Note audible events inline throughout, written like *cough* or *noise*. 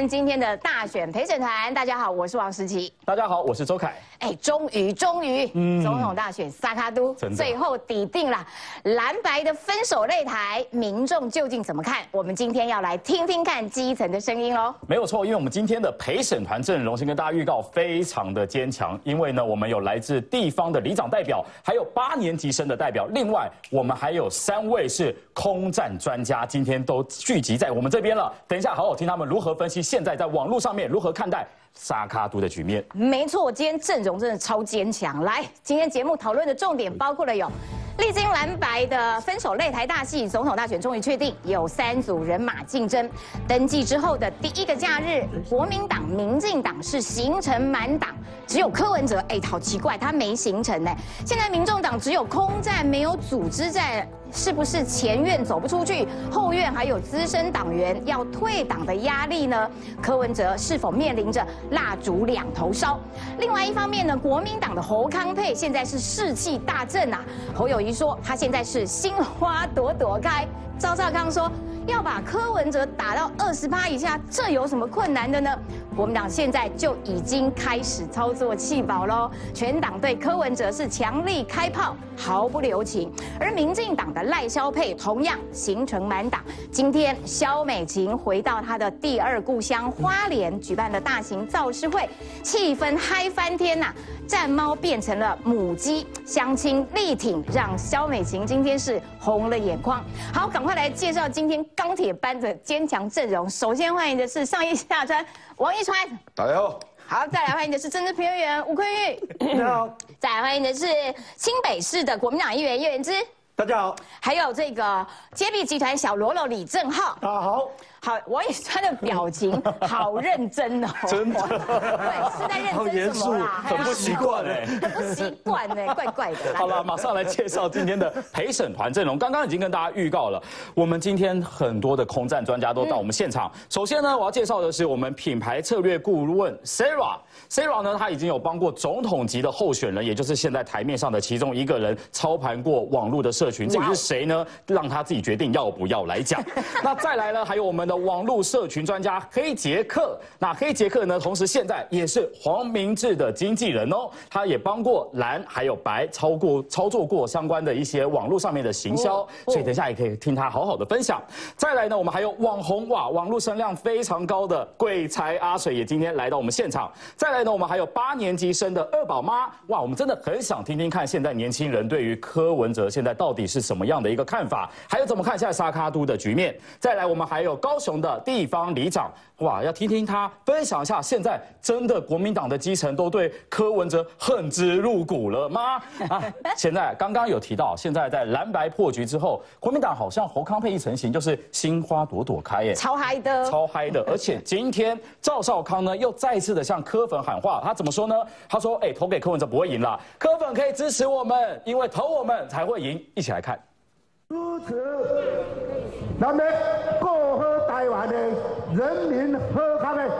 看今天的大选陪审团。大家好，我是王诗琪。大家好，我是周凯。哎，终于，终于，总统大选萨卡都最后抵定了，蓝白的分手擂台，民众究竟怎么看？我们今天要来听听看基层的声音喽。没有错，因为我们今天的陪审团阵容先跟大家预告非常的坚强，因为呢，我们有来自地方的里长代表，还有八年级生的代表，另外我们还有三位是空战专家，今天都聚集在我们这边了。等一下，好好听他们如何分析现在在网络上面如何看待。沙卡都的局面，没错，今天阵容真的超坚强。来，今天节目讨论的重点包括了有，历经蓝白的分手擂台大戏，总统大选终于确定，有三组人马竞争。登记之后的第一个假日，国民党、民进党是形成满党，只有柯文哲，哎，好奇怪，他没形成呢。现在民众党只有空战，没有组织战。是不是前院走不出去，后院还有资深党员要退党的压力呢？柯文哲是否面临着蜡烛两头烧？另外一方面呢，国民党的侯康佩现在是士气大振啊。侯友谊说他现在是心花朵朵开。赵少康说。要把柯文哲打到二十八以下，这有什么困难的呢？国民党现在就已经开始操作弃保喽，全党对柯文哲是强力开炮，毫不留情。而民进党的赖萧佩同样形成满党。今天萧美琴回到她的第二故乡花莲，举办了大型造势会，气氛嗨翻天呐！战猫变成了母鸡，相亲力挺，让萧美琴今天是红了眼眶。好，赶快来介绍今天钢铁般的坚强阵容。首先欢迎的是上一下川王一川，大家好。好，再来欢迎的是政治评论员吴坤玉，大家好。*coughs* 再来欢迎的是清北市的国民党议员叶元之，大家好。还有这个揭弊集团小喽啰李正浩，大家好。好，王以川的表情 *laughs* 好认真哦，真的，*laughs* 对，是在认真什么啦？很不习惯哎，很不习惯哎，*laughs* 怪怪的。好了，马上来介绍今天的陪审团阵容。刚刚已经跟大家预告了，我们今天很多的空战专家都到我们现场。首先呢，我要介绍的是我们品牌策略顾问 Sarah。Sarah 呢，他已经有帮过总统级的候选人，也就是现在台面上的其中一个人操盘过网络的社群。至于是谁呢？让他自己决定要不要来讲。*laughs* 那再来呢，还有我们。的网络社群专家黑杰克，那黑杰克呢？同时现在也是黄明志的经纪人哦，他也帮过蓝还有白操过操作过相关的一些网络上面的行销，所以等下也可以听他好好的分享。再来呢，我们还有网红哇，网络声量非常高的鬼才阿水也今天来到我们现场。再来呢，我们还有八年级生的二宝妈哇，我们真的很想听听看现在年轻人对于柯文哲现在到底是什么样的一个看法，还有怎么看现在沙卡都的局面。再来，我们还有高。雄的地方里长，哇，要听听他分享一下，现在真的国民党的基层都对柯文哲恨之入骨了吗？啊，现在刚刚有提到，现在在蓝白破局之后，国民党好像侯康配一成型，就是心花朵朵开，耶，超嗨的，超嗨的。而且今天赵少康呢，又再次的向柯粉喊话，他怎么说呢？他说，哎，投给柯文哲不会赢了，柯粉可以支持我们，因为投我们才会赢。一起来看。支持，咱们过好台湾的人民喝康的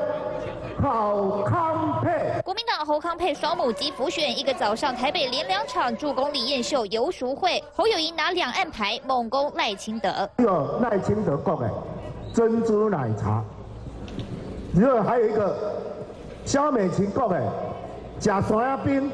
好康配。国民党侯康配双母鸡浮选，一个早上台北连两场助攻李彦秀游淑会，侯友谊拿两岸牌猛攻赖清德。有赖清德讲的珍珠奶茶，然后还有一个萧美琴讲的假酸冰。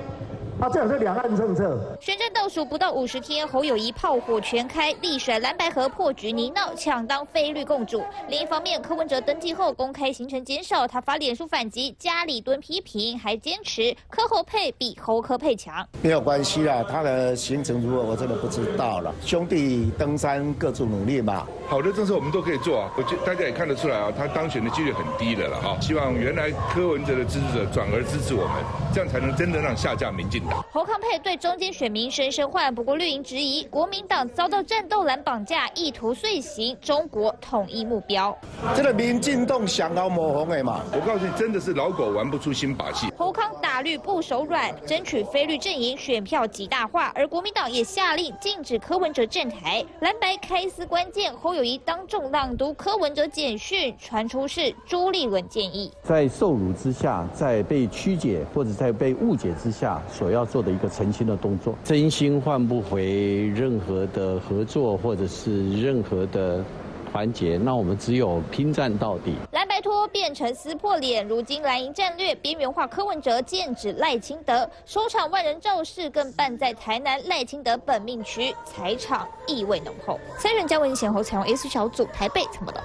啊，这是两岸政策。选战倒数不到五十天，侯友谊炮火全开，力甩蓝白河破局泥淖，抢当菲绿共主。另一方面，柯文哲登记后公开行程减少，他发脸书反击，家里蹲批评，还坚持柯侯配比侯柯配强。没有关系啦，他的行程如何我真的不知道了。兄弟登山各自努力嘛。好的政策我们都可以做啊，我觉大家也看得出来啊，他当选的几率很低的了哈。希望原来柯文哲的支持者转而支持我们，这样才能真的让下架民进。侯康佩对中间选民深深唤，不过绿营质疑国民党遭到战斗蓝绑架，意图遂行中国统一目标。这个民进党想要抹红的嘛？我告诉你，真的是老狗玩不出新把戏。侯康打绿不手软，争取非绿阵营选票极大化，而国民党也下令禁止柯文哲站台。蓝白开撕关键，侯友谊当众朗读柯文哲简讯，传出是朱立伦建议，在受辱之下，在被曲解或者在被误解之下，所要做的一个澄清的动作，真心换不回任何的合作或者是任何的团结，那我们只有拼战到底。蓝白托变成撕破脸。如今蓝营战略边缘化柯文哲，剑指赖清德，首场万人造势更办在台南赖清德本命区，财场意味浓厚。三人加文贤后采用 S 小组台北怎么了？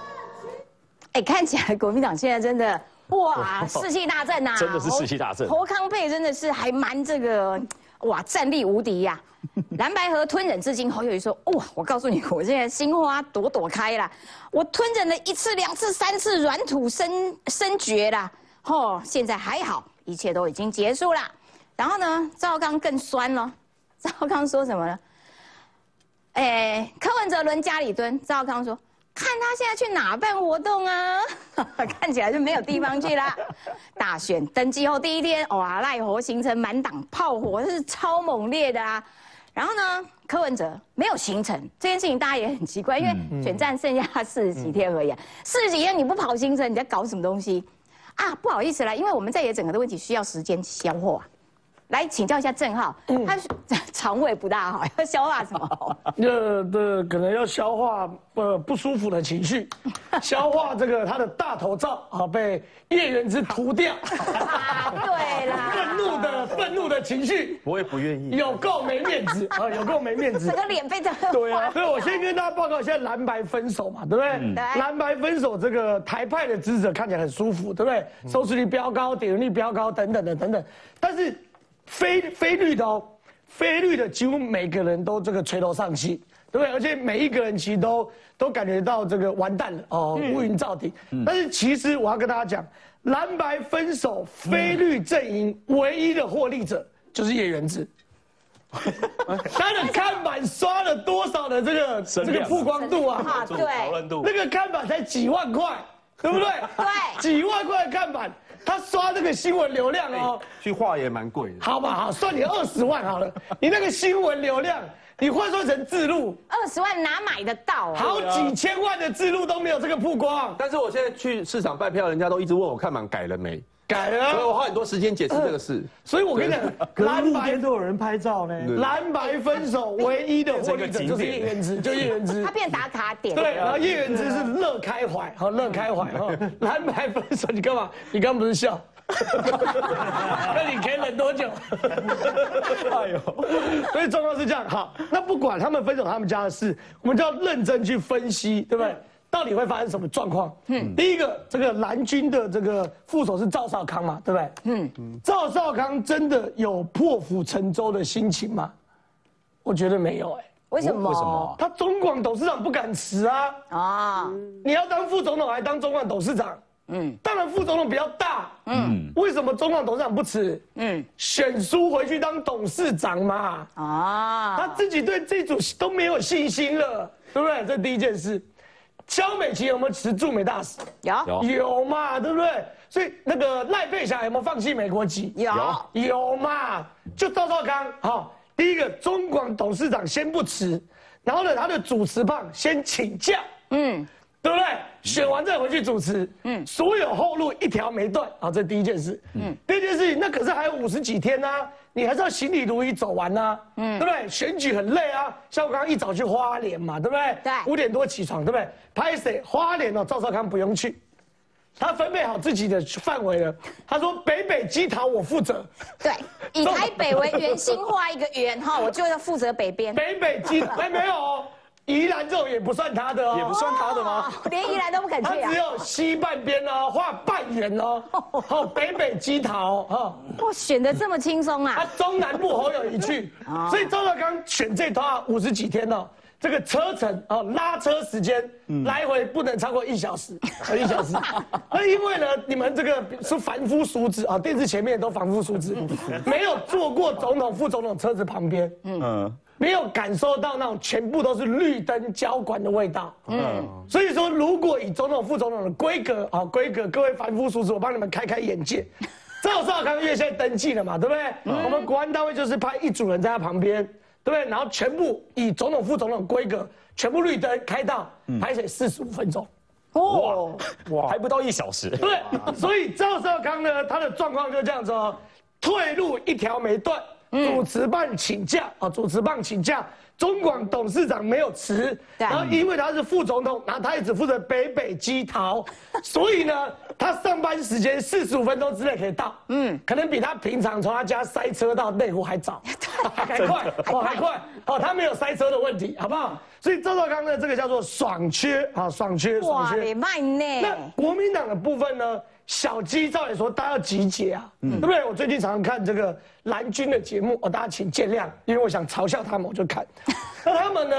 哎，看起来国民党现在真的哇 *laughs* 士气大振呐，真的是士气大振侯康佩真的是还蛮这个哇战力无敌呀。*laughs* 蓝白河吞忍至今，侯友谊说哇，我告诉你，我现在心花朵朵开了，我吞忍了一次、两次、三次，软土生生绝啦。哦，现在还好，一切都已经结束了。然后呢，赵刚更酸了，赵刚说什么呢？哎，柯文哲轮家里蹲，赵康说。看他现在去哪办活动啊？*laughs* 看起来就没有地方去啦。*laughs* 大选登记后第一天，哇，赖活行程满档，炮火是超猛烈的啊。然后呢，柯文哲没有行程，这件事情大家也很奇怪，因为选战剩下四十几天而已，四十几天你不跑行程，你在搞什么东西？啊，不好意思啦，因为我们在野整个的问题需要时间消化。来请教一下郑浩，他 *laughs* 肠胃不大好，*laughs* 要消化什么？呃，的可能要消化呃不舒服的情绪，*laughs* 消化这个他的大头照啊被叶元之涂掉，对啦，愤怒的愤怒的情绪，我也不愿意，有够没面子啊，有够没面子，整个脸被这对啊，所以我先跟大家报告，一下蓝白分手嘛，对不对？蓝白分手，这个台派的支持者看起来很舒服，对不对？收视率飙高，点击率飙高，等等的等等，但是。非非绿的哦，非绿的几乎每个人都这个垂头丧气，对不对？而且每一个人其实都都感觉到这个完蛋了哦，乌云罩顶。但是其实我要跟大家讲，蓝白分手，非绿阵营唯一的获利者就是叶元之，*laughs* 他的看板刷了多少的这个这个曝光度啊？对，那个看板才几万块，对不对？对，几万块的看板。他刷这个新闻流量哦，去画也蛮贵的。好吧，好算你二十万好了。*laughs* 你那个新闻流量，你换算成字录，二十万哪买得到啊？好几千万的字录都没有这个曝光。但是我现在去市场卖票，人家都一直问我看板改了没。改了，所以我花很多时间解释这个事。所以我跟你讲，蓝白都有人拍照呢。蓝白分手唯一的获利者就是叶元之，*laughs* 就叶元之。他变打卡点。对，然后叶元之是乐开怀，好乐开怀哈。*laughs* 蓝白分手，你干嘛？你刚不是笑？*laughs* 那你可以忍多久？哎呦，所以状况是这样。好，那不管他们分手他们家的事，我们就要认真去分析，对不对？到底会发生什么状况？嗯，第一个，这个蓝军的这个副手是赵少康嘛，对不对？嗯，赵少康真的有破釜沉舟的心情吗？我觉得没有，哎，为什么？为什么？他中广董事长不敢辞啊！啊，你要当副总统还当中广董事长？嗯，当然副总统比较大。嗯，为什么中广董事长不辞？嗯，选书回去当董事长嘛。啊，他自己对这组都没有信心了，对不对？这第一件事。肖美琪有没有辞驻美大使？有有嘛，对不对？所以那个赖佩霞有没有放弃美国籍？有有嘛？就赵少康，好，第一个中广董事长先不辞，然后呢，他的主持棒先请假，嗯，对不对？选完再回去主持，嗯，所有后路一条没断，啊，这第一件事，嗯，第二件事情，那可是还有五十几天呢。你还是要行礼如仪走完呐，嗯，对不对？选举很累啊，像我刚刚一早去花莲嘛，对不对？对，五点多起床，对不对？拍谁？花莲哦，赵少康不用去，他分配好自己的范围了。他说北北基桃我负责，对，以台北为圆心画一个圆哈，我就要负责北边。*laughs* 北北基哎没有。宜兰这种也不算他的哦，也不算他的吗？连宜兰都不肯去啊！他只有西半边哦，画半圆哦，好北北基桃哦。哇，选的这么轻松啊！他中南部好有一去，所以周德刚选这套五十几天哦，这个车程哦，拉车时间来回不能超过一小时，一小时。*laughs* 那因为呢，你们这个是凡夫俗子啊，电视前面都凡夫俗子，没有坐过总统、副总统车子旁边，嗯。没有感受到那种全部都是绿灯交管的味道。嗯，所以说，如果以总统、副总统的规格啊，规格，各位凡夫俗子，我帮你们开开眼界。赵少康因为现在登记了嘛，对不对？我们国安单位就是派一组人在他旁边，对不对？然后全部以总统、副总统规格，全部绿灯开道，排水四十五分钟。哇哇，还不到一小时。对，所以赵少康呢，他的状况就这样子哦，退路一条没断。主持棒请假啊，主持棒请假，中广董事长没有辞，然后因为他是副总统，然后他也只负责北北基桃，*laughs* 所以呢，他上班时间四十五分钟之内可以到，嗯，可能比他平常从他家塞车到内湖还早，*laughs* 还快，哦还快，哦他没有塞车的问题，好不好？所以赵少康呢，这个叫做爽缺啊，爽缺，爽，缺。那呢。国民党的部分呢？小鸡照理说大家要集结啊，对不对？我最近常常看这个蓝军的节目，哦，大家请见谅，因为我想嘲笑他们，我就看。*laughs* 那他们呢，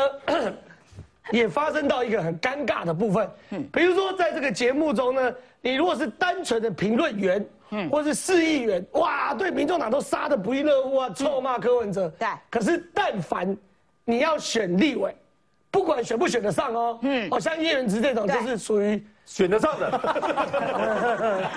*coughs* 也发生到一个很尴尬的部分，嗯。比如说在这个节目中呢，你如果是单纯的评论员，嗯。或是市议员，哇，对民众党都杀的不亦乐乎啊，臭骂柯文哲。对。可是但凡你要选立委，不管选不选得上哦，嗯，哦，像叶元之这种就是属于选得上的，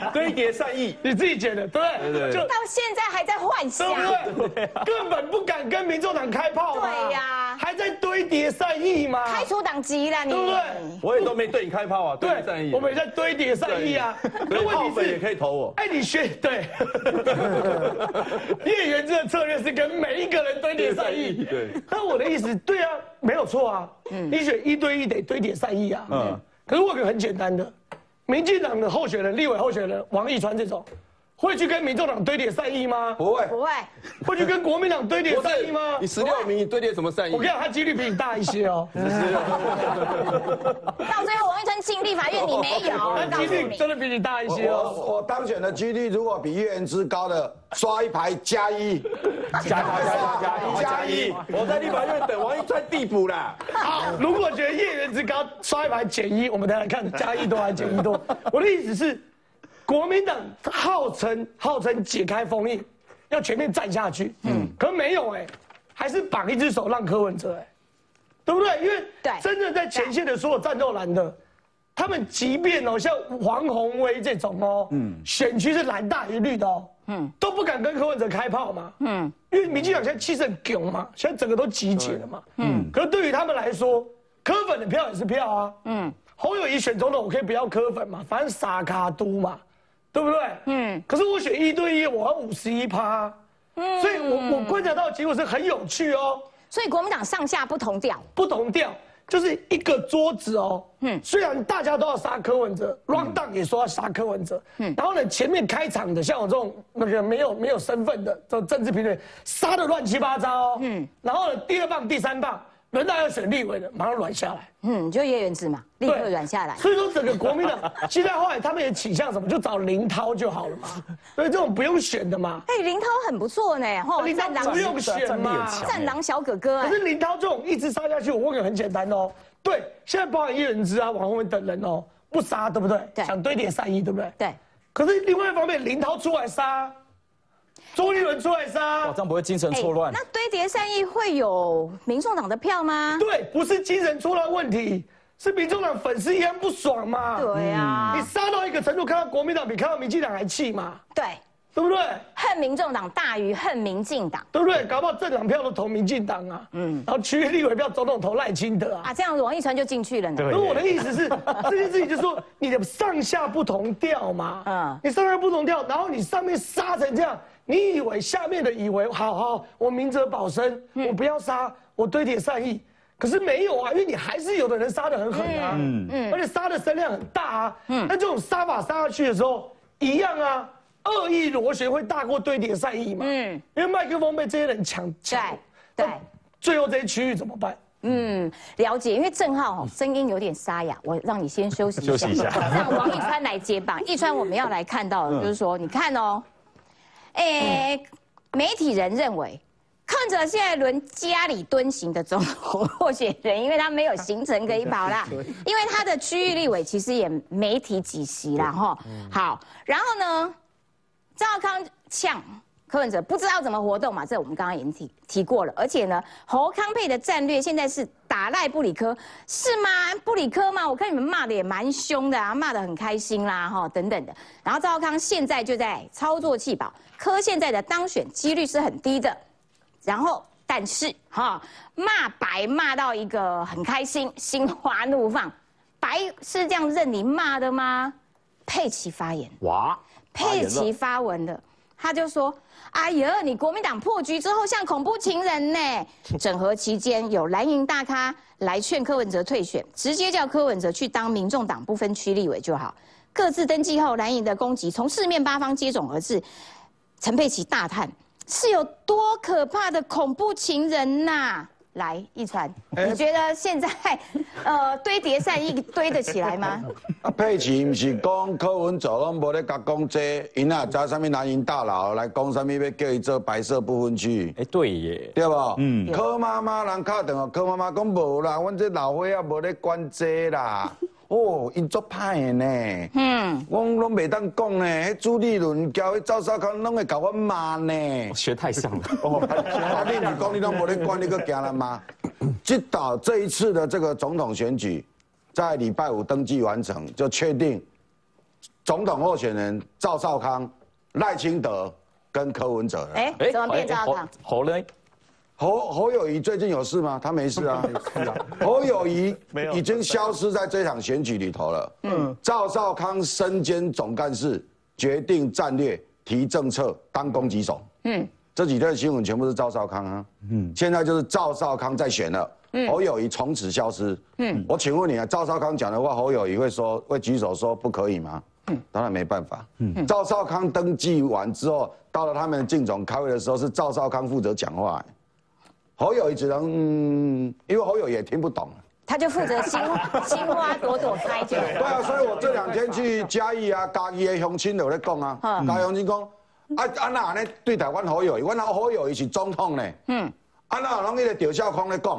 *laughs* 堆叠善意，你自己觉得对不对？对对就到现在还在幻想，对不对？根本不敢跟民众党开炮嘛对呀还在堆叠善意吗，开除党籍了你。对不对？我也都没对你开炮啊，堆叠善意，我们也在堆叠善意啊。所以炮问题是粉也可以投我。哎，你学对，叶元之的策略是跟每一个人堆叠善意。对，那我的意思，对啊，没有错啊。你选一对一得堆叠善意啊。嗯。可是我有个很简单的，民进党的候选人、立委候选人王一川这种，会去跟民众党堆叠善意吗？不会，不会，会去跟国民党堆叠善意吗，你？十六名，你堆叠什么善意？我跟你讲，他几率比你大一些哦。*laughs* 到最后王一川进立法院，你没有，*laughs* 他几率。真的比你大一些哦。我我当选的几率如果比叶元之高的，刷一排加一，加加加加一加一，我在立法院等王一川递补啦。好，如果觉得叶元之高，刷一排减一，我们再来看加一多还是减一多。我的意思是，国民党号称号称解开封印，要全面站下去，嗯，可没有哎、还是绑一只手让柯文哲哎、对不对？因为对。真正在前线的所有战斗蓝的，他们即便哦，像黄宏威这种哦，嗯，选区是蓝大于绿的哦，嗯，都不敢跟柯文哲开炮嘛，嗯，因为民进党现在气势很囧嘛，现在整个都集结了嘛，嗯，可是对于他们来说，柯粉的票也是票啊，嗯，侯友谊选总统，我可以不要柯粉嘛，反正傻卡都嘛，对不对？嗯，可是我选一对一，我要五十一趴，嗯，所以我我观察到的结果是很有趣哦。所以国民党上下不同调，不同调，就是一个桌子哦。嗯，虽然大家都要杀柯文哲，round down 也说要杀柯文哲。嗯，然后呢，前面开场的像我这种那个没有没有身份的这种政治评论，杀的乱七八糟、哦。嗯，然后呢，第二棒、第三棒，轮到要选立委的，马上软下来。嗯，就叶元之嘛，立刻软下来。所以说整个国民党 *laughs* 现在后来他们也倾向什么，就找林涛就好了嘛。所以这种不用选的嘛。哎，林涛很不错呢，吼，林涛战狼不用选嘛。战狼小哥哥哎。可是林涛这种一直杀下去，我问个很简单哦，对，现在包含叶元之啊、王宏文等人哦，不杀对不对？对想堆点善意对不对？对。可是另外一方面，林涛出来杀，周立伦出来杀哇，，这样不会精神错乱？那堆叠善意会有民众党的票吗？对，不是精神错乱问题，是民众党粉丝一样不爽嘛。对啊你，杀到一个程度，看到国民党比看到民进党还气嘛，对，对不对？恨民众党大于恨民进党对不对？搞不好政党票都投民进党啊，嗯，然后区域立委票总统投赖清德啊。啊，这样王一川就进去了呢。对可是我的意思是，这件事情就是说你的上下不同调嘛，嗯嗯，你上下不同调，然后你上面杀成这样，你以为下面的以为好好，我明哲保身，我不要杀，我堆叠善意，可是没有啊，因为你还是有的人杀的很狠啊，嗯嗯，而且杀的声量很大啊，嗯，那这种杀法杀下去的时候，一样啊。恶意螺旋会大过堆叠善意嘛？嗯，因为麦克风被这些人抢抢，对对。最后这些区域怎么办？嗯，了解，因为郑浩哦声音有点沙哑，我让你先休息一下，*laughs* 休息一下。*laughs* 让王一川来接棒。一川我们要来看到的就是说，你看哦，诶，媒体人认为。看着现在轮家里蹲行的总统候选人，因为他没有行程可以跑啦，*laughs* 因为他的区域立委其实也没提几席啦哈。好，然后呢，赵康呛柯文哲不知道怎么活动嘛，这我们刚刚已经提提过了。而且呢，侯康配的战略现在是打赖布里科，是吗？布里科吗？我看你们骂的也蛮凶的啊，骂的很开心啦，哈，等等的。然后赵康现在就在操作弃保，柯现在的当选几率是很低的。然后，但是哈，骂白骂到一个很开心，心花怒放。白是这样任你骂的吗？佩奇发言。哇，佩奇发文的，他就说：“哎呀，你国民党破局之后像恐怖情人呢！*laughs* 整合期间有蓝营大咖来劝柯文哲退选，直接叫柯文哲去当民众党不分区立委就好。各自登记后，蓝营的攻击从四面八方接踵而至。陈佩琪大叹：是有多可怕的恐怖情人呐！”来，一传，你觉得现在，呃，堆叠善意堆得起来吗？啊，*laughs* 佩奇不是讲柯文哲拢无咧甲讲这，因啊在什么南营大佬来讲什么要叫伊做白色不分区？哎，对耶，对不？嗯，柯妈妈人敲电话，柯妈妈讲无啦，阮这老伙仔无咧管这啦。哦，因作歹的呢。嗯，我拢袂当讲呢。迄朱立伦交迄赵少康拢会甲我骂呢。学太像了。*laughs* 啊，你你讲你拢无咧管，你搁惊了吗？*laughs* 这导这一次的这个总统选举，在礼拜五登记完成，就确定总统候选人赵少康、赖清德跟柯文哲了。哎，怎么变赵少康？好嘞。侯侯友谊最近有事吗？他没事啊。*laughs* 侯友谊已经消失在这场选举里头了。嗯。赵少康身兼总干事，决定战略，提政策，当攻击手。嗯。这几天的新闻全部是赵少康啊。嗯。现在就是赵少康在选了。嗯。侯友谊从此消失。嗯。我请问你啊，赵少康讲的话，侯友谊会说会举手说不可以吗？嗯。当然没办法。嗯。赵少康登记完之后，到了他们竞总开会的时候，是赵少康负责讲话。侯友也只能，因为侯友也听不懂，他就负责青青花朵朵开就。*laughs* 对啊，所以我这两天去嘉义啊，嘉义的乡亲有在讲啊，嘉义乡亲讲，啊啊那呢对台湾好友谊，阮老侯友伊是总统呢，嗯，啊那拢迄个赵少康咧讲，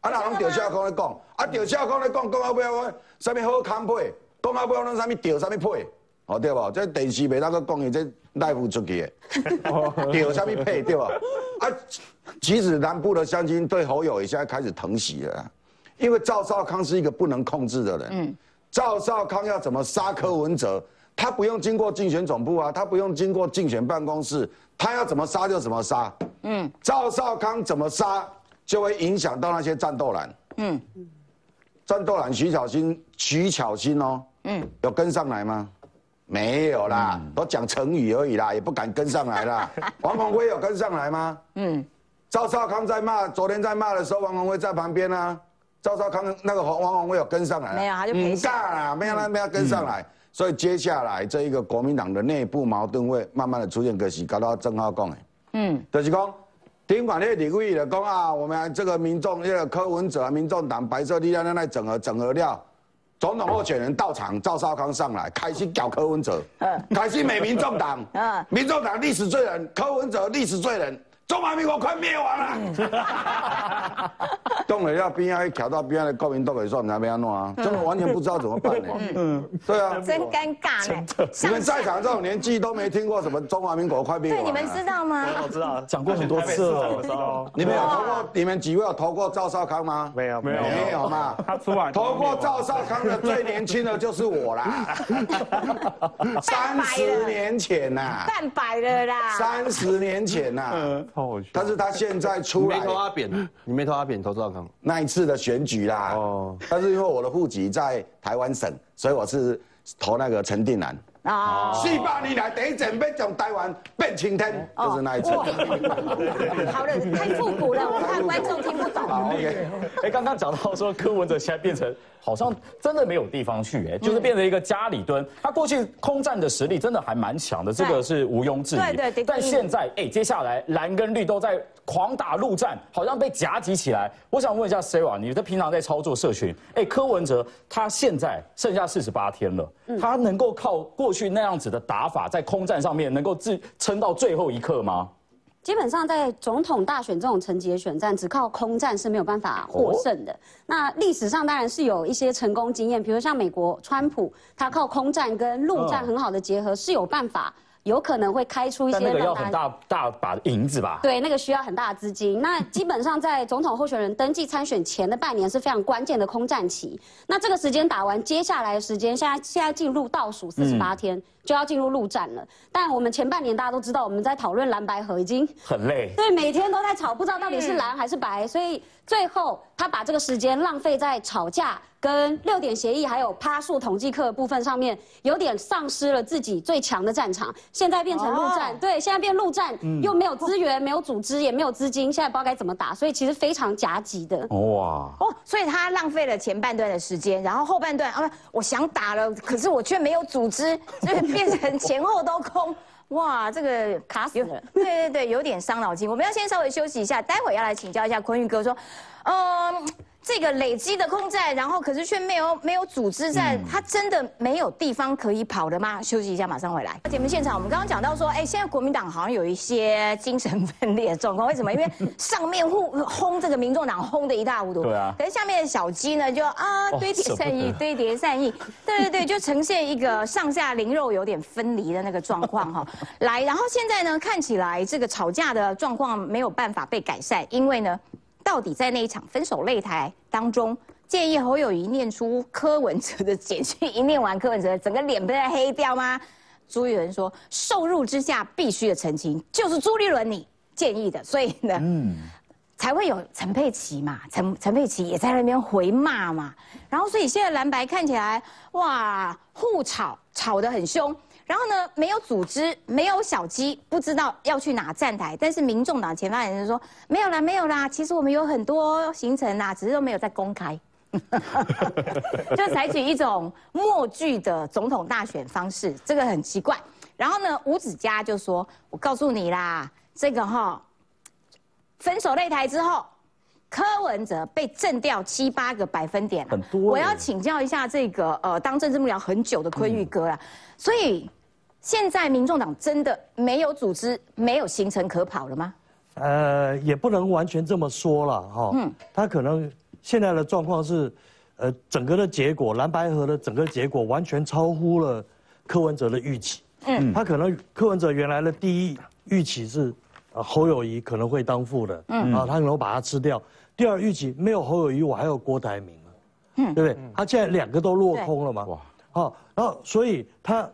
啊那拢赵少康咧讲，啊赵少康咧讲，讲到尾我啥物好康配，讲到尾拢啥物调啥物配，哦对无？这电视袂当个讲伊这赖付出去的，*laughs* *laughs* 调啥物配对吧？啊。其实南部的乡亲对侯友宜现在开始疼惜了，因为赵少康是一个不能控制的人。嗯，赵少康要怎么杀柯文哲，他不用经过竞选总部啊，他不用经过竞选办公室，他要怎么杀就怎么杀。嗯，赵少康怎么杀，就会影响到那些战斗蓝。嗯，战斗蓝徐巧芯，徐巧芯哦，嗯，有跟上来吗？没有啦，都讲成语而已啦，也不敢跟上来啦。*laughs* 王宏辉有跟上来吗？嗯。赵少康在骂，昨天在骂的时候，王宏威在旁边啊。赵少康那个王王宏威有跟上来，没有，他就陪干了，没有他没有跟上来。所以接下来这一个国民党的内部矛盾会慢慢的出现，可是搞到郑浩讲的，嗯，就是讲，尽管那个李桂的讲啊，我们这个民众这个柯文哲、民众党白色力量在那整合整合料，总统候选人到场，赵少康上来开心搞柯文哲，嗯，开心美民众党，嗯，民众党历史罪人，柯文哲历史罪人。中华民国快灭亡了！*laughs* 动了要边啊，调到边啊的国民党给说，你还没要弄啊？真的完全不知道怎么办呢。嗯，对啊，真尴尬呢。你们在场这种年纪都没听过什么中华民国快灭亡？对，你们知道吗？我知道，讲过很多次了。你们有投过？你们几位有投过赵少康吗？没有，没有，没有嘛。他出来投过赵少康的最年轻的就是我啦。*laughs* 三十年前呐，半百了啦。三十年前呐，但是他现在出来，没投阿扁，你没投阿扁，投赵康那一次的选举啦。哦，但是因为我的户籍在台湾省，所以我是投那个陈定南。啊！四百年来第一阵要从台湾变晴天，就是那一次。好了，太复古了，我怕观众听不懂。*laughs* OK。哎，刚刚讲到说柯文哲现在变成好像真的没有地方去，哎，就是变成一个家里蹲。他过去空战的实力真的还蛮强的，这个是毋庸置疑。对对。但现在，哎，接下来蓝跟绿都在狂打陆战，好像被夹击起来。我想问一下 Sarah，你在平常在操作社群，哎，柯文哲他现在剩下四十八天了，他能够靠过。去那样子的打法，在空战上面能够自撑到最后一刻吗？基本上，在总统大选这种层级的选战，只靠空战是没有办法获胜的。那历史上当然是有一些成功经验，比如像美国川普，他靠空战跟陆战很好的结合，是有办法。有可能会开出一些，那个要很大大把的银子吧？对，那个需要很大的资金。那 *laughs* 基本上在总统候选人登记参选前的半年是非常关键的空战期。那这个时间打完，接下来的时间现在现在进入倒数四十八天，就要进入陆战了。但我们前半年大家都知道，我们在讨论蓝白河已经很累，对，每天都在吵，不知道到底是蓝还是白，所以最后他。把这个时间浪费在吵架。跟六点协议还有趴数统计课部分上面，有点丧失了自己最强的战场，现在变成陆战，对，现在变陆战，又没有资源，没有组织，也没有资金，现在不知道该怎么打，所以其实非常夹击的。哇，哦，所以他浪费了前半段的时间，然后后半段啊，我想打了，可是我却没有组织，所以变成前后都空。哇，这个卡死了。对对对，有点伤脑筋。我们要先稍微休息一下，待会要来请教一下坤玉哥说，嗯。这个累积的空战，然后可是却没有没有组织战，他真的没有地方可以跑的吗？休息一下，马上回来。节目现场，我们刚刚讲到说，哎，现在国民党好像有一些精神分裂的状况，为什么？因为上面轰轰这个民众党轰的一塌糊涂，对啊。可是下面的小鸡呢，就啊 *laughs* 堆叠善意，堆叠善意，对对对，就呈现一个上下灵肉有点分离的那个状况哈。*laughs* 来，然后现在呢，看起来这个吵架的状况没有办法被改善，因为呢。到底在那一场分手擂台当中，建议侯友谊念出柯文哲的简讯，一念完柯文哲整个脸不在黑掉吗？朱立伦说，受辱之下必须的澄清，就是朱立伦你建议的，所以呢，嗯，才会有陈佩琪嘛，陈陈佩琪也在那边回骂嘛，然后所以现在蓝白看起来哇，互吵吵得很凶。然后呢，没有组织，没有小鸡，不知道要去哪站台。但是民众党前发言人说没有啦，没有啦。其实我们有很多行程啦，只是都没有在公开，*laughs* 就采取一种默剧的总统大选方式，这个很奇怪。然后呢，吴子嘉就说：“我告诉你啦，这个哈，分手擂台之后，柯文哲被震掉七八个百分点很多。我要请教一下这个呃，当政治幕僚很久的坤玉哥啦。所以，现在民众党真的没有组织、没有行程可跑了吗？呃，也不能完全这么说了哈。嗯，他可能现在的状况是，呃，整个的结果，蓝白河的整个结果完全超乎了柯文哲的预期。嗯，他可能柯文哲原来的第一预期是，呃，侯友谊可能会当副的。嗯，啊，他能够把它吃掉。第二预期没有侯友谊，我还有郭台铭嗯，对不对？他现在两个都落空了嘛。哇。好，然后所以他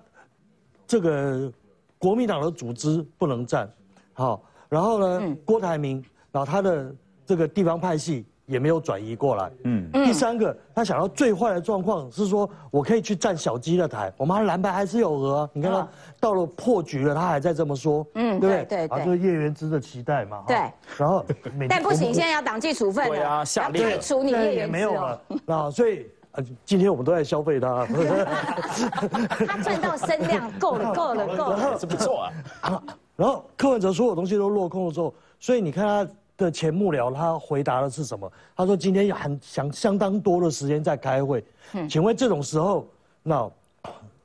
这个国民党的组织不能占，好，然后呢，郭台铭，然后他的这个地方派系也没有转移过来，嗯，第三个，他想到最坏的状况是说我可以去占小鸡的台，我们蓝白还是有额，你看他到了破局了，他还在这么说，嗯，对不对？对对，啊，就是叶元之的期待嘛，对，然后，但不行，现在要党纪处分对啊，下令除你叶元之没有了，啊，所以。啊，今天我们都在消费他。*laughs* 他赚到声量够了，够了，够了，是不错啊。然后柯文哲所有东西都落空了之后，所以你看他的前幕僚，他回答的是什么？他说今天有很想相当多的时间在开会。嗯，请问这种时候，那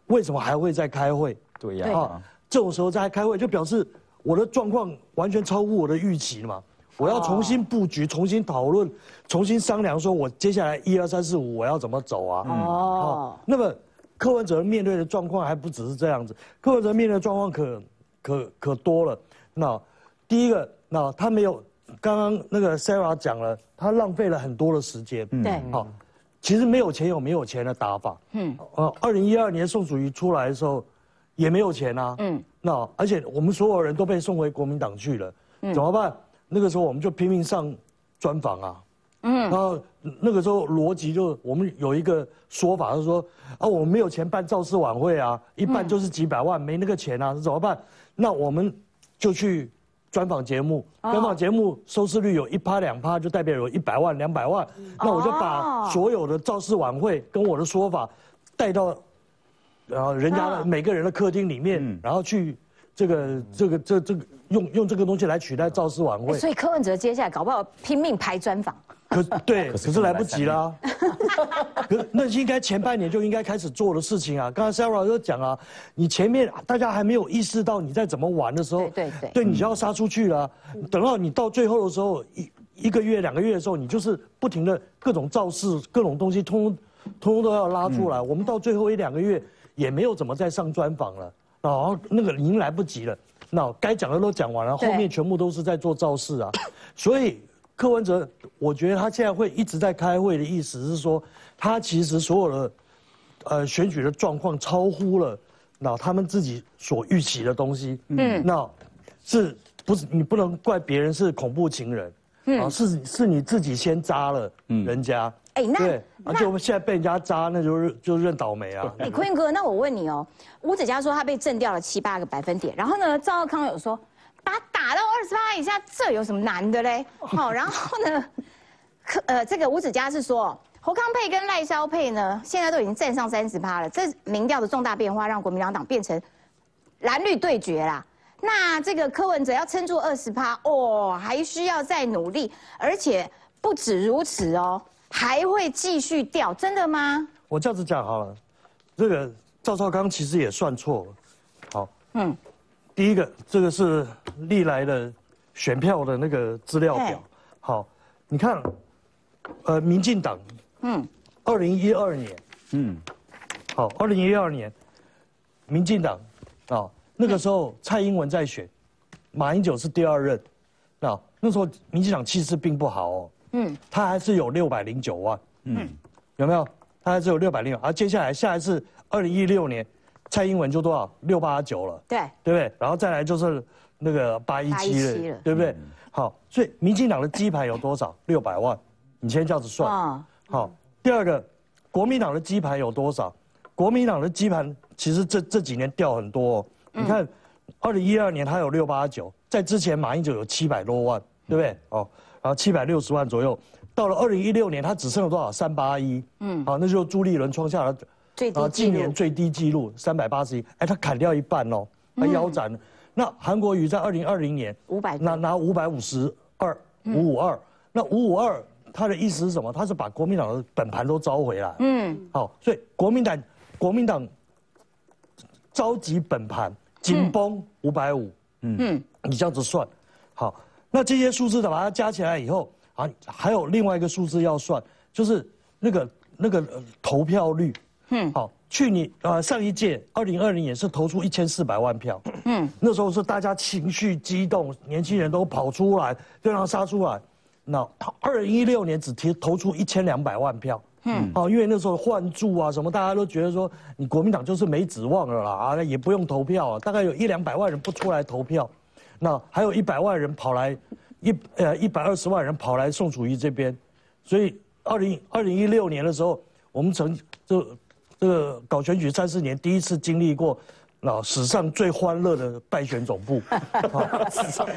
为什么还会在开会？对呀，啊，这种时候在开会，就表示我的状况完全超乎我的预期了嘛。我要重新布局，重新讨论，重新商量，说我接下来一二三四五我要怎么走啊？哦，那么柯文哲面对的状况还不只是这样子，柯文哲面对的状况可可可多了。那第一个，那他没有刚刚那个 Sarah 讲了，他浪费了很多的时间。对，好，其实没有钱有没有钱的打法。嗯，呃，二零一二年宋楚瑜出来的时候也没有钱啊。嗯，那而且我们所有人都被送回国民党去了，嗯怎么办？那个时候我们就拼命上专访啊，嗯，然后那个时候逻辑就我们有一个说法，是说啊，我们没有钱办造势晚会啊，一办就是几百万，没那个钱啊，怎么办？那我们就去专访节目，专访节目收视率有一趴两趴，就代表有一百万两百万，那我就把所有的造势晚会跟我的说法带到，然后人家的每个人的客厅里面，然后去。这个这个这这个用用这个东西来取代造势晚会，所以柯文哲接下来搞不好拼命拍专访。可 *laughs* 对，可是来不及啦。*laughs* 可那应该前半年就应该开始做的事情啊。刚才 Sarah 就讲啊，你前面大家还没有意识到你在怎么玩的时候，对对，对你就要杀出去了。等到你到最后的时候，一一个月两个月的时候，你就是不停的各种造势，各种东西通通通都要拉出来。我们到最后一两个月也没有怎么再上专访了。哦，那个已经来不及了。那该讲的都讲完了，后面全部都是在做造势啊。所以柯文哲，我觉得他现在会一直在开会的意思是说，他其实所有的呃选举的状况超乎了那他们自己所预期的东西。嗯，那是不是你不能怪别人是恐怖情人？啊，是是你自己先扎了人家，哎那对，啊那就现在被人家扎，那就是就认倒霉啊。哎，坤哥，那我问你哦，吴子嘉说他被震掉了七八个百分点，然后呢，赵少康有说把他打到二十八以下，这有什么难的嘞？好，然后呢，*laughs* 可呃，这个吴子嘉是说侯康配跟赖萧配呢，现在都已经站上三十趴了，这民调的重大变化让国民党党变成蓝绿对决啦。那这个柯文哲要撑住二十趴，哦，还需要再努力，而且不止如此哦，还会继续掉，真的吗？我这样子讲好了，这个赵少康其实也算错了。好，嗯，第一个，这个是历来的选票的那个资料表。好，你看，呃，民进党，嗯，二零一二年，嗯，好，二零一二年，民进党，啊，那个时候蔡英文在选，马英九是第二任，那那时候民进党气势并不好哦，嗯，他还是有六百零九万，嗯，有没有？他还是有六百零九，而接下来下一次二零一六年，蔡英文就多少六八九了，对，对不对？然后再来就是那个八一七了了，对不对？好，所以民进党的基盘有多少？六百万，你先这样子算。哦好，第二个，国民党的基盘有多少？国民党的基盘其实这这几年掉很多、哦。你看，二零一二年它有六八九，在之前马英九有七百多万，对不对？哦，然后七百六十万左右，到了二零一六年，它只剩了多少？三八一。嗯，好，那就是朱立伦创下了最低啊。今年最低纪录三百八十一，哎，他砍掉一半哦，他腰斩了。那韩国瑜在二零二零年五百拿拿五百五十二五五二，那五五二他的意思是什么？他是把国民党的本盘都招回来。嗯，好，所以国民党国民党召集本盘紧绷五百五，嗯，你这样子算，好，那这些数字的把它加起来以后，啊，还有另外一个数字要算，就是那个那个呃投票率，嗯，好，去年呃上一届二零二零也是投出一千四百万票，嗯，那时候是大家情绪激动，年轻人都跑出来，就让他杀出来，那二零一六年只提投出一千两百万票。嗯，哦，因为那时候换注啊什么，大家都觉得说你国民党就是没指望了啦，啊，也不用投票啊，大概有一两百万人不出来投票，那还有一百万人跑来，一呃一百二十万人跑来宋楚瑜这边，所以二零二零一六年的时候，我们曾这这个搞选举三四年，第一次经历过。啊，史上最欢乐的败选总部，史 *laughs* 上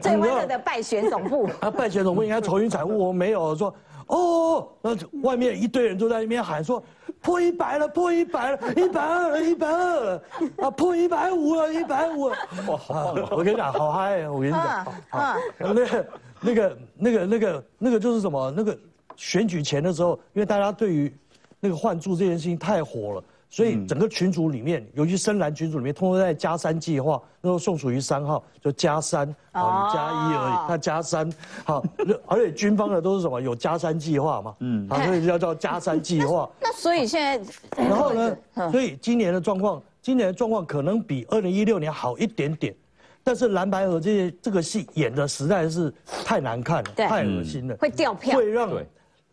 最欢乐的败选总部。*laughs* 啊，败选总部应该愁云惨雾，我们没有说哦，那外面一堆人都在那边喊说破一百了，破一百了，一百二了，一百二了，啊，破一百五了，一百五了，哇！我跟你讲，好嗨啊！我跟你讲，啊，那个那个那个那个那个就是什么？那个选举前的时候，因为大家对于那个换注这件事情太火了。所以整个群组里面，尤其深蓝群组里面，通通在加三计划。那时候宋楚瑜三号就加三，好，你加一而已，他加三，好，而且军方的都是什么有加三计划嘛，嗯，好，所以叫叫加三计划。那所以现在，*laughs* 然后呢，所以今年的状况，今年的状况可能比二零一六年好一点点，但是蓝白河这些这个戏演的实在是太难看了，太恶心了，会掉票会让对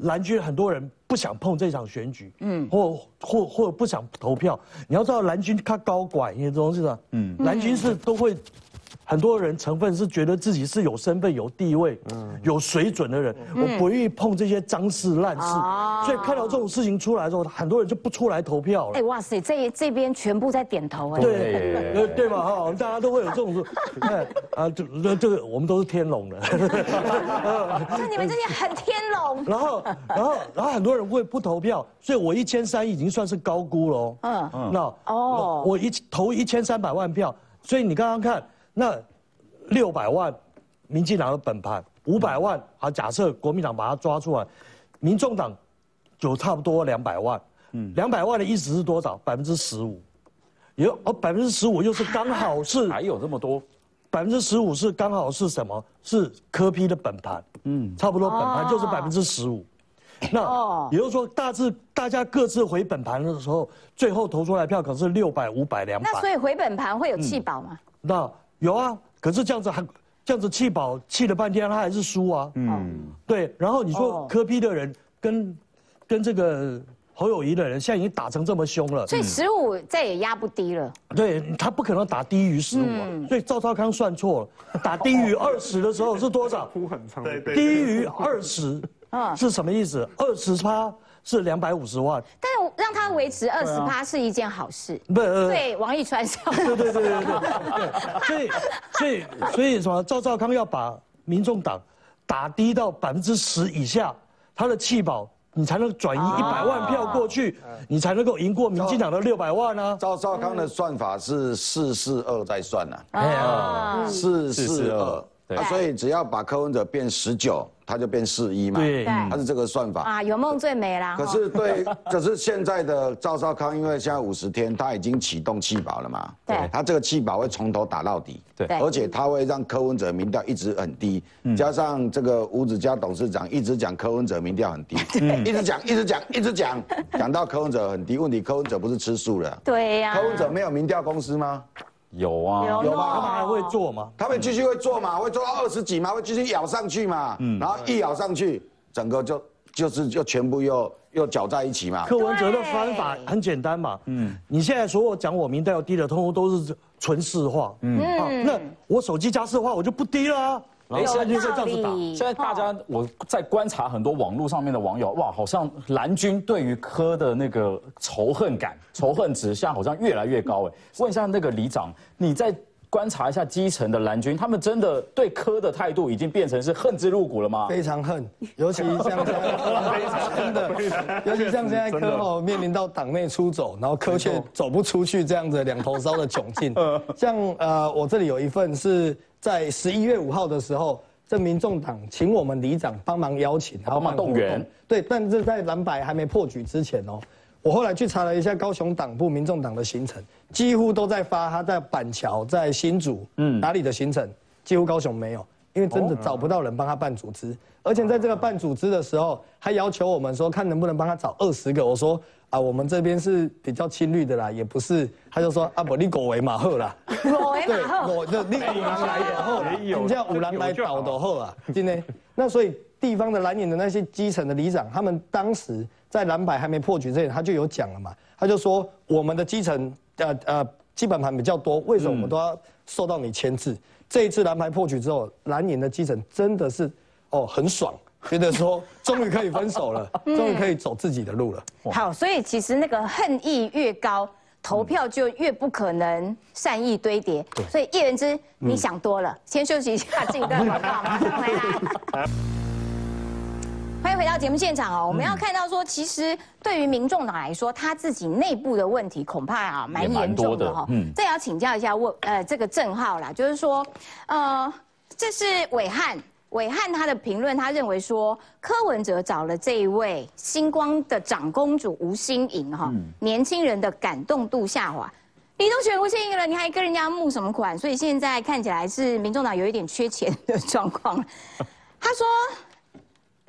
蓝军很多人不想碰这场选举，嗯，或或或不想投票。你要知道蓝军他高管，你懂是吧？嗯，蓝军是都会。很多人成分是觉得自己是有身份、有地位、有水准的人，我不愿意碰这些脏事烂事，所以看到这种事情出来之后，很多人就不出来投票了哎。哇塞，这这边全部在点头哎。对，对对嘛哈，大家都会有这种，*laughs* 哎啊，这这这个我们都是天龙的，那 *laughs* 你们这些很天龙。然后然后然后很多人会不投票，所以我一千三已经算是高估了嗯。嗯那哦我一投一千三百万票，所以你刚刚看那六百万，民进党的本盘五百万啊，假设国民党把它抓出来，民众党有差不多两百万，嗯，两百万的意思是多少？百分之十五，也哦百分之十五又是刚好是 *laughs* 还有这么多，百分之十五是刚好是什么？是科批的本盘，嗯，差不多本盘就是百分之十五。那也就是说，大致大家各自回本盘的时候，最后投出来票可是六百、五百、两百。那所以回本盘会有弃保吗？那有啊，可是这样子还这样子弃保弃了半天，他还是输啊。嗯，对。然后你说哦科批的人跟跟这个侯友谊的人，现在已经打成这么凶了，所以十五再也压不低了。对他不可能打低于十五啊，所以赵超康算错了，*laughs* 打低于二十的时候是多少？*laughs* 哭很长，低于二十，啊，是什么意思？二十趴是两百五十万，但是让他维持二十趴是一件好事。不，对王一川上，对对对对对，*laughs* 所以所以所以什么？赵少康要把民众党打低到百分之十以下，他的弃保。你才能转移一百万票过去，你才能够赢过民进党的六百万呢。赵少康的算法是四四二在算呢，啊，四四二。啊，所以只要把柯文哲变十九，他就变四一嘛，对，他是这个算法。啊。有梦最美啦。可是对，*laughs* 可是现在的赵少康，因为现在五十天，他已经启动弃保了嘛，对，他这个弃保会从头打到底，对，而且他会让柯文哲民调一直很低，加上这个吴子嘉董事长一直讲柯文哲民调很低，*laughs* 一直讲，一直讲，一直讲，讲到柯文哲很低，问题柯文哲不是吃素了？对呀，柯文哲没有民调公司吗？有啊，有啊？他们还会做吗？他们继续会做嘛？会做到二十几嘛？会继续咬上去嘛？嗯，然后一咬上去，整个就就是就全部又又搅在一起嘛。柯文哲的方法很简单嘛，嗯，你现在所有讲我民调低的，通通都是纯市话，嗯，啊那我手机加市话，我就不低了。现在就这样子打。现在大家我在观察很多网络上面的网友，哇，好像蓝军对于柯的那个仇恨感、仇恨值，现在好像越来越高哎。问一下那个里长，你在观察一下基层的蓝军，他们真的对柯的态度已经变成是恨之入骨了吗？非常恨，尤其像这样，*laughs* 真的，尤其像现在 *laughs* 柯哦面临到党内出走，然后柯却走不出去这样子两头烧的窘境。*laughs* 像呃，我这里有一份是。在十一月五号的时候，这民众党请我们里长帮忙邀请，帮忙动员。对，但是在蓝白还没破局之前哦，我后来去查了一下高雄党部民众党的行程，几乎都在发他在板桥、在新竹，嗯，哪里的行程，几乎高雄没有，因为真的找不到人帮他办组织，而且在这个办组织的时候，还要求我们说看能不能帮他找二十个，我说。啊，我们这边是比较青绿的啦，也不是，他就说啊，不，你狗为马后啦，狗为马后，我就 *laughs* 你五郎来的后，你叫五郎来倒的后啊，今天，那所以地方的蓝营的那些基层的里长，他们当时在蓝白还没破局之前，他就有讲了嘛，他就说我们的基层呃呃基本盘比较多，为什么我们都要受到你牵制？这一次蓝白破局之后，蓝营的基层真的是哦很爽。觉得说终于可以分手了，*laughs* 终于可以走自己的路了。好，所以其实那个恨意越高，投票就越不可能善意堆叠。所以叶元之，你想多了。先休息一下，进一段广告，马上回来。*laughs* *laughs* 欢迎回到节目现场哦。我们要看到说，其实对于民众党来说，他自己内部的问题恐怕啊蛮严重的哈。嗯，这要请教一下问呃这个郑浩啦，就是说呃这是伟汉。伟汉他的评论，他认为说柯文哲找了这一位星光的长公主吴心颖哈，年轻人的感动度下滑。你都选吴心颖了，你还跟人家募什么款？所以现在看起来是民众党有一点缺钱的状况。他说，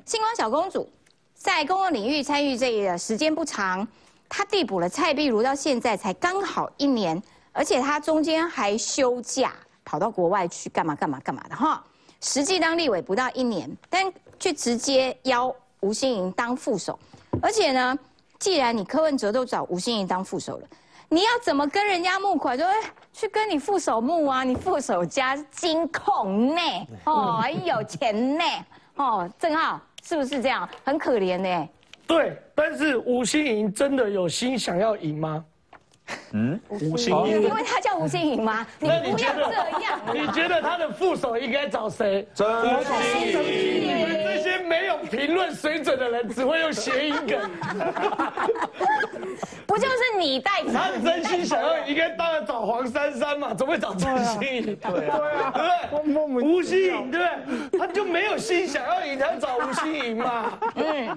星光小公主在公共领域参与这个时间不长，她递补了蔡碧如到现在才刚好一年，而且她中间还休假跑到国外去干嘛干嘛干嘛的哈。实际当立委不到一年，但却直接邀吴欣盈当副手，而且呢，既然你柯文哲都找吴欣盈当副手了，你要怎么跟人家募款？就去跟你副手募啊，你副手家金控呢？哦，有钱呢？哦，正浩是不是这样？很可怜呢。对，但是吴心莹真的有心想要赢吗？嗯，吴心颖，因为他叫吴心颖吗？你不要这样。你觉得他的副手应该找谁？吴欣颖。没有评论水准的人，只会用谐音梗。*laughs* 不就是你带？他真心想要，应该当然找黄珊珊嘛，怎么会找郑欣颖？对啊，对不对？吴心颖，对不对？他就没有心想要赢，他找吴心颖嘛。嗯。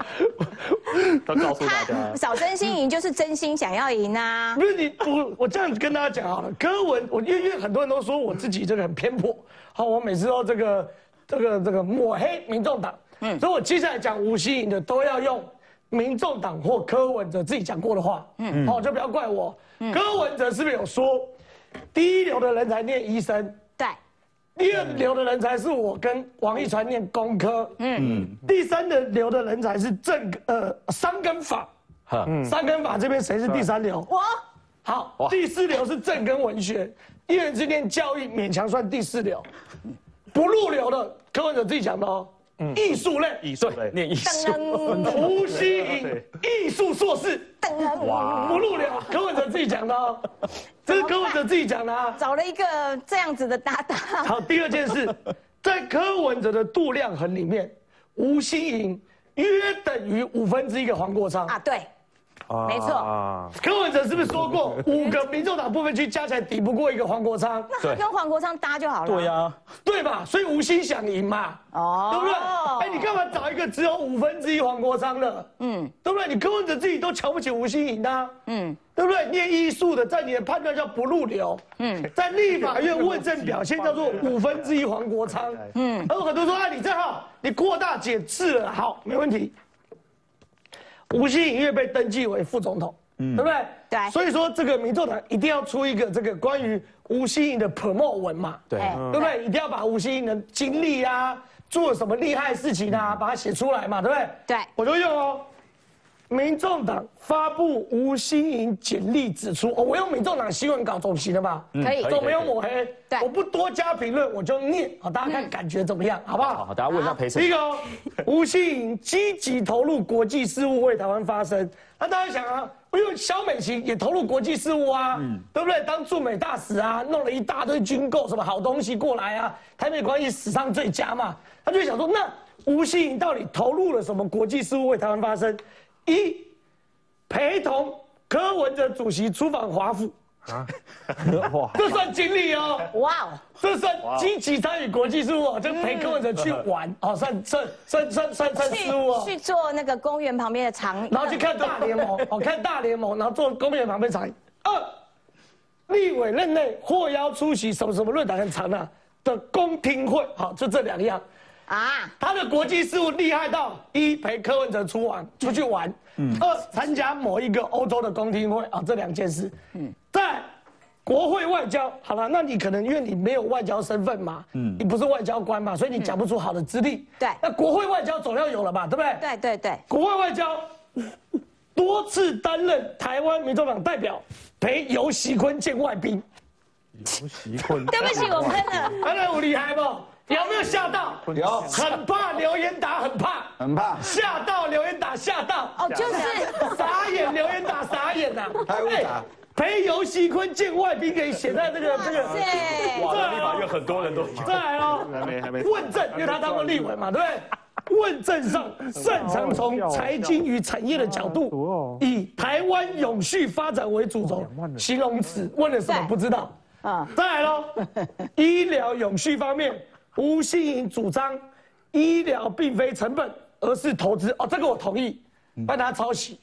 他告诉大家，找真心赢就是真心想要赢啊。不是你，我我这样子跟大家讲好了。柯文，我因为因为很多人都说我自己这个很偏颇，好，我每次都这个这个这个抹黑民众党，嗯，所以我接下来讲吴欣颖的都要用民众党或柯文哲自己讲过的话，嗯，好，就不要怪我。柯文哲是不是有说，第一流的人才念医生？对。第二流的人才是我跟王一传念工科，嗯，第三的流的人才是正呃三根法，三根法这边谁是第三流？我。好，第四流是正跟文学，一人之念教育勉强算第四流，不入流的柯文哲自己讲的哦。艺术类，艺术类，念艺术。吴希颖，艺术硕士。哇，不录了，柯文哲自己讲的哦。*laughs* 这是柯文哲自己讲的啊。找了一个这样子的搭档。好，第二件事，*laughs* 在柯文哲的度量衡里面，吴希颖约等于五分之一个黄国昌啊，对。没错，柯文哲是不是说过五个民众党部分区加起来抵不过一个黄国昌？那他跟黄国昌搭就好了。对呀，对吧？所以吴昕想赢嘛，哦，对不对？哎，你干嘛找一个只有五分之一黄国昌的？嗯，对不对？你柯文哲自己都瞧不起吴昕赢的，嗯，对不对？念艺术的，在你的判断叫不入流，嗯，在立法院问政表现叫做 *laughs* 五分之一黄国昌，嗯，有很多说啊，你这号，你扩大解释了，好，没问题。吴欣颖因为被登记为副总统，对不对？对。所以说这个民众党一定要出一个这个关于吴欣颖的 promo 文嘛，对，对不对？一定要把吴欣颖的经历啊，做了什么厉害事情啊，把它写出来嘛，对不对？对。我就用哦。民众党发布吴新颖简历指出，哦，我用民众党新闻稿总行了吧？可以，总没有抹黑。对，我不多加评论，我就念，好，大家看感觉怎么样，好不好？好，大家问一下陪审。第一个，*laughs* 吴新颖积极投入国际事务，为台湾发声。那大家想啊，因为肖美琴也投入国际事务啊，对不对？当驻美大使啊，弄了一大堆军购什么好东西过来啊，台美关系史上最佳嘛。他就想说，那吴新颖到底投入了什么国际事务，为台湾发声？一陪同柯文哲主席出访华府啊，*laughs* 哇，这算经历哦，哇哦，这算积极参与国际事务哦，就陪柯文哲去玩哦，算算算算算算事务哦，去做那个公园旁边的长，然后去看大联盟，哦，看大联盟，然后做公园旁边长。二，立委任内获邀出席什么什么论坛很长的的公听会，好，就这两样。啊，他的国际事务厉害到一陪柯文哲出玩出去玩，嗯，二参加某一个欧洲的公听会啊，这两件事，嗯，在国会外交好了，那你可能因为你没有外交身份嘛，嗯，你不是外交官嘛，所以你讲不出好的资历，对，那国会外交总要有了吧，对不对？对对对，国会外交 *laughs* 多次担任台湾民众党代表，陪尤喜坤见外宾，尤喜坤，*laughs* 对不起，我喷了，喷了，我厉害不？有没有吓到？有，很怕留言打，很怕，很怕，吓到留言打，吓到。哦，就是傻眼，留言打傻眼呐。太复杂。陪游戏坤见外宾，可以写在这个这个。哇，立法院很多人都。再来哦，还没还没。问政，因为他当过立委嘛，对不对？问政上擅长从财经与产业的角度，以台湾永续发展为主轴，形容词问了什么不知道啊？再来喽，医疗永续方面。吴欣颖主张，医疗并非成本，而是投资。哦，这个我同意，帮他抄袭。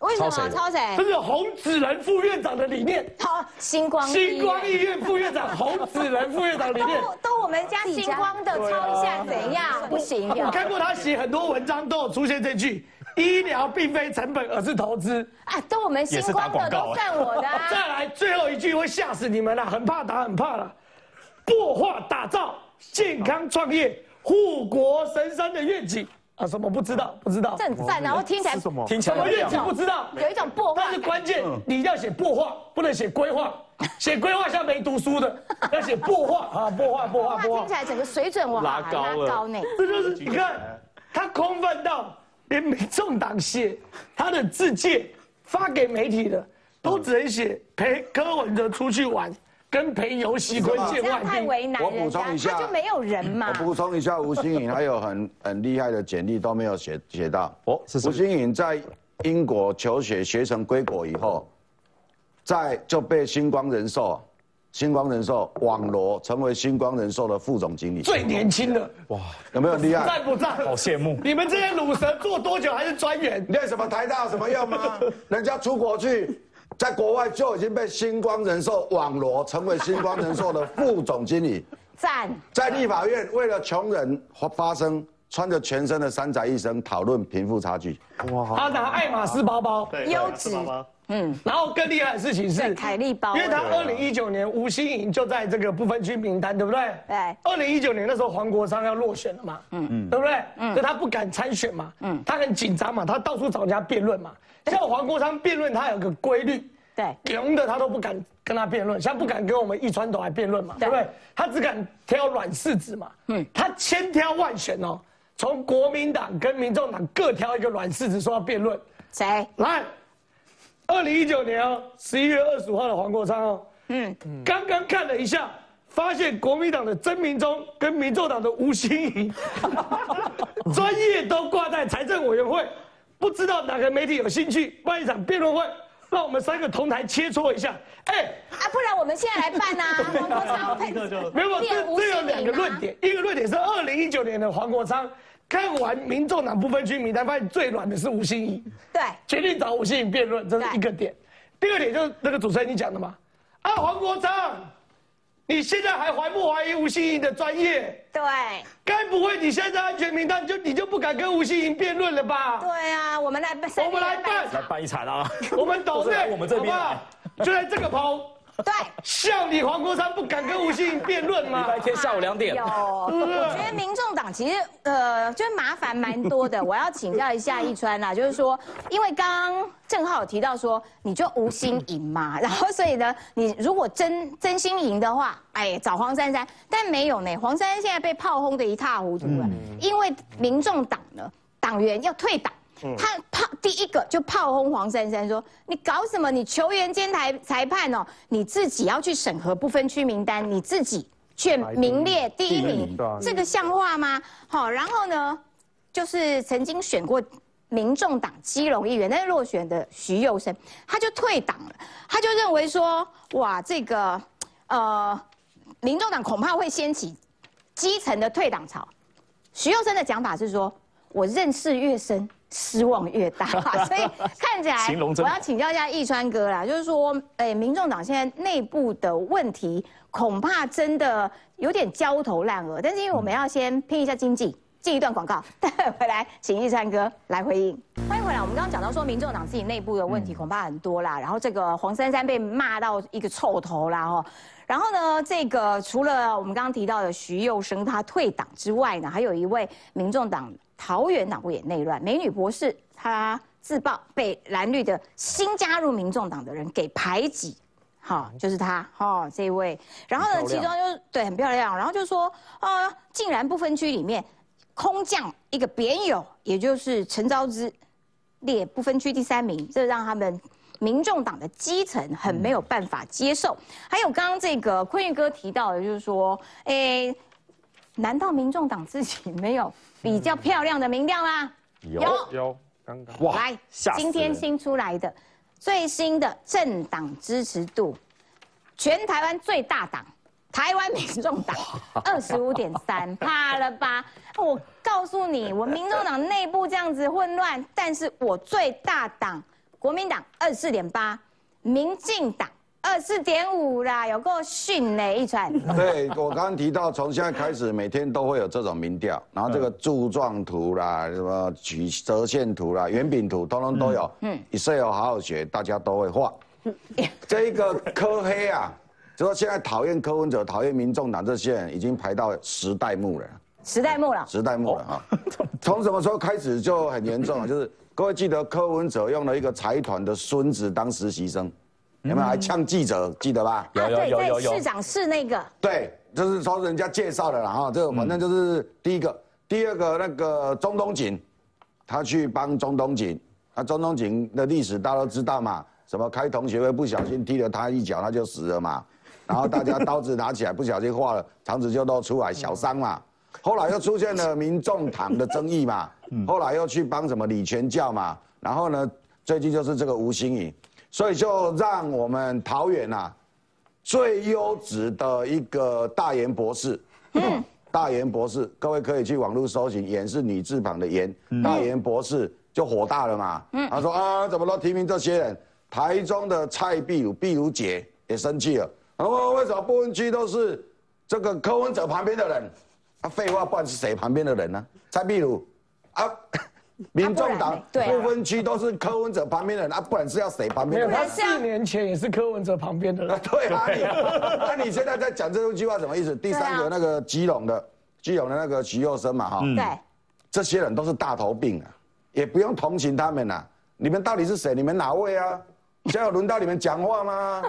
为什么抄谁？这是洪子仁副院长的理念。好，星光星光医院副院长洪子仁副院长理念。都都我们家星光的，抄一下怎样？不行。我看过他写很多文章，都有出现这句：医疗并非成本，而是投资。啊，都我们星光的都算我的。*laughs* 再来最后一句会吓死你们了，很怕打，很怕了。破化打造。健康创业、护国神山的愿景啊？什么不知道？不知道。正赞，然后听起来什么？听起来什么愿景不知道？有一种破化。但是关键，你要写破化，不能写规划。写规划像没读书的，*laughs* 要写破化啊！破化，破化，破化。听起来整个水准往拉高了。这就是你看，他空泛到连民众党写他的字界发给媒体的，都只能写陪柯文哲出去玩。跟陪游戏关见外太为难我补充一下，他就没有人嘛。我补充一下，吴新颖还有很很厉害的简历都没有写写到。哦，吴新颖在英国求学学成归国以后，在就被星光人寿、星光人寿网罗成为星光人寿的副总经理。最年轻的哇，有没有厉害？在不在？好羡慕。你们这些卤蛇做多久还是专员？练什么台大有什么用吗？人家出国去。在国外就已经被星光人寿网罗，成为星光人寿的副总经理。赞。在立法院为了穷人发声，穿着全身的三宅一生讨论贫富差距。哇！他拿爱马仕包包，优质。嗯，然后更厉害的事情是凯利包，因为他二零一九年吴欣颖就在这个不分区名单，对不对？对。二零一九年那时候黄国昌要落选了嘛，嗯嗯，对不对？嗯，所以他不敢参选嘛，嗯，他很紧张嘛，他到处找人家辩论嘛。像黄国昌辩论，他有个规律，对，赢的他都不敢跟他辩论，像不敢跟我们一川斗来辩论嘛，对。不对？他只敢挑软柿子嘛，嗯，他千挑万选哦，从国民党跟民众党各挑一个软柿子说要辩论，谁？来？二零一九年哦，十一月二十五号的黄国昌哦，嗯，刚刚看了一下，发现国民党的曾明忠跟民众党的吴欣怡，*laughs* 专业都挂在财政委员会，不知道哪个媒体有兴趣办一场辩论会，让我们三个同台切磋一下。哎，啊，不然我们现在来办呐，*laughs* 黄国昌配没有，这这有两个论点，一个论点是二零一九年的黄国昌。看完民众党不分区名单，发现最软的是吴欣怡，对，决定找吴欣怡辩论，这是一个点。第二点就是那个主持人你讲的嘛，啊，黄国昌，你现在还怀不怀疑吴欣怡的专业？对，该不会你现在安全名单就你就不敢跟吴欣怡辩论了吧？对啊，我们来办，我们来办，来办一场啊！我们懂对，*laughs* 我们这边就在这个棚。对，像你黄国昌不敢跟吴欣颖辩论吗？礼拜天下午两点。有，我觉得民众党其实呃，*laughs* 就是麻烦蛮多的。我要请教一下一川啦，*laughs* 就是说，因为刚刚郑浩有提到说，你就吴欣颖嘛，*laughs* 然后所以呢，你如果真真心赢的话，哎，找黄珊珊，但没有呢，黄珊珊现在被炮轰的一塌糊涂了，因为民众党呢党员要退党。他炮第一个就炮轰黄珊珊说：“你搞什么？你球员兼裁裁判哦，你自己要去审核不分区名单，你自己却名列第一名，这个像话吗？好，然后呢，就是曾经选过民众党基隆议员，但是落选的徐佑生，他就退党了。他就认为说，哇，这个呃，民众党恐怕会掀起基层的退党潮。徐佑生的讲法是说，我认识越深。”失望越大，*laughs* 所以看起来我要请教一下易川哥啦，就是说，哎，民众党现在内部的问题恐怕真的有点焦头烂额。但是因为我们要先拼一下经济，进一段广告，*laughs* 待会回来请易川哥来回应。欢迎回来，我们刚刚讲到说，民众党自己内部的问题恐怕很多啦，然后这个黄珊珊被骂到一个臭头啦，哦，然后呢，这个除了我们刚刚提到的徐佑生他退党之外呢，还有一位民众党。桃园党部也内乱，美女博士她自曝被蓝绿的新加入民众党的人给排挤，好，就是她，哈，这一位。然后呢，其中就对很漂亮，然后就说啊，竟然不分区里面空降一个扁友，也就是陈昭之列不分区第三名，这让他们民众党的基层很没有办法接受。还有刚刚这个坤玉哥提到的，就是说，哎，难道民众党自己没有？比较漂亮的民调吗？有有，刚刚哇，来，今天新出来的最新的政党支持度，全台湾最大党台湾民众党二十五点三，*laughs* 怕了吧？我告诉你，*laughs* 我民众党内部这样子混乱，但是我最大党国民党二十四点八，民进党。二四点五啦，有够逊嘞，一传。*laughs* 对我刚刚提到，从现在开始每天都会有这种民调，然后这个柱状图啦、什么曲折线图啦、圆饼图，通通都有。嗯，Excel 好好学，大家都会画。*laughs* 这个科黑啊，就说现在讨厌柯文哲、讨厌民众党这些人，已经排到时代目了。时代目了。时代目了啊。从什么时候开始就很严重了？就是各位记得柯文哲用了一个财团的孙子当实习生。有没有还呛记者？记得吧？有有有有有。市长是那个。对，就是说人家介绍的啦哈，这个反正就是第一个，第二个那个中东锦，他去帮中东锦，那中东锦的历史大家都知道嘛，什么开同学会不小心踢了他一脚，他就死了嘛，然后大家刀子拿起来不小心划了，肠子就露出来，小伤嘛。后来又出现了民众党的争议嘛，后来又去帮什么李全教嘛，然后呢，最近就是这个吴兴颖。所以就让我们桃园呐，最优质的一个大研博士，*laughs* 大研博士，各位可以去网络搜寻，研是女字旁的研，大研博士就火大了嘛。他说啊，怎么都提名这些人？台中的蔡碧如、碧如姐也生气了。他说为什么不分区都是这个柯文哲旁边的人？啊，废话，不然是谁旁边的人呢？蔡壁如啊，*laughs* 民众党不分区都是柯文哲旁边的人啊，不然是要谁旁边的人？他四年前也是柯文哲旁边的人啊。*laughs* 对啊，*laughs* 你那你现在在讲这句话什么意思？第三个那个基隆的基隆的那个徐佑生嘛，哈，对，这些人都是大头病啊，也不用同情他们啊。你们到底是谁？你们哪位啊？现在有轮到你们讲话吗？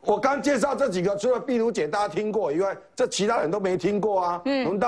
我刚介绍这几个，除了碧如姐大家听过以外，这其他人都没听过啊。轮到。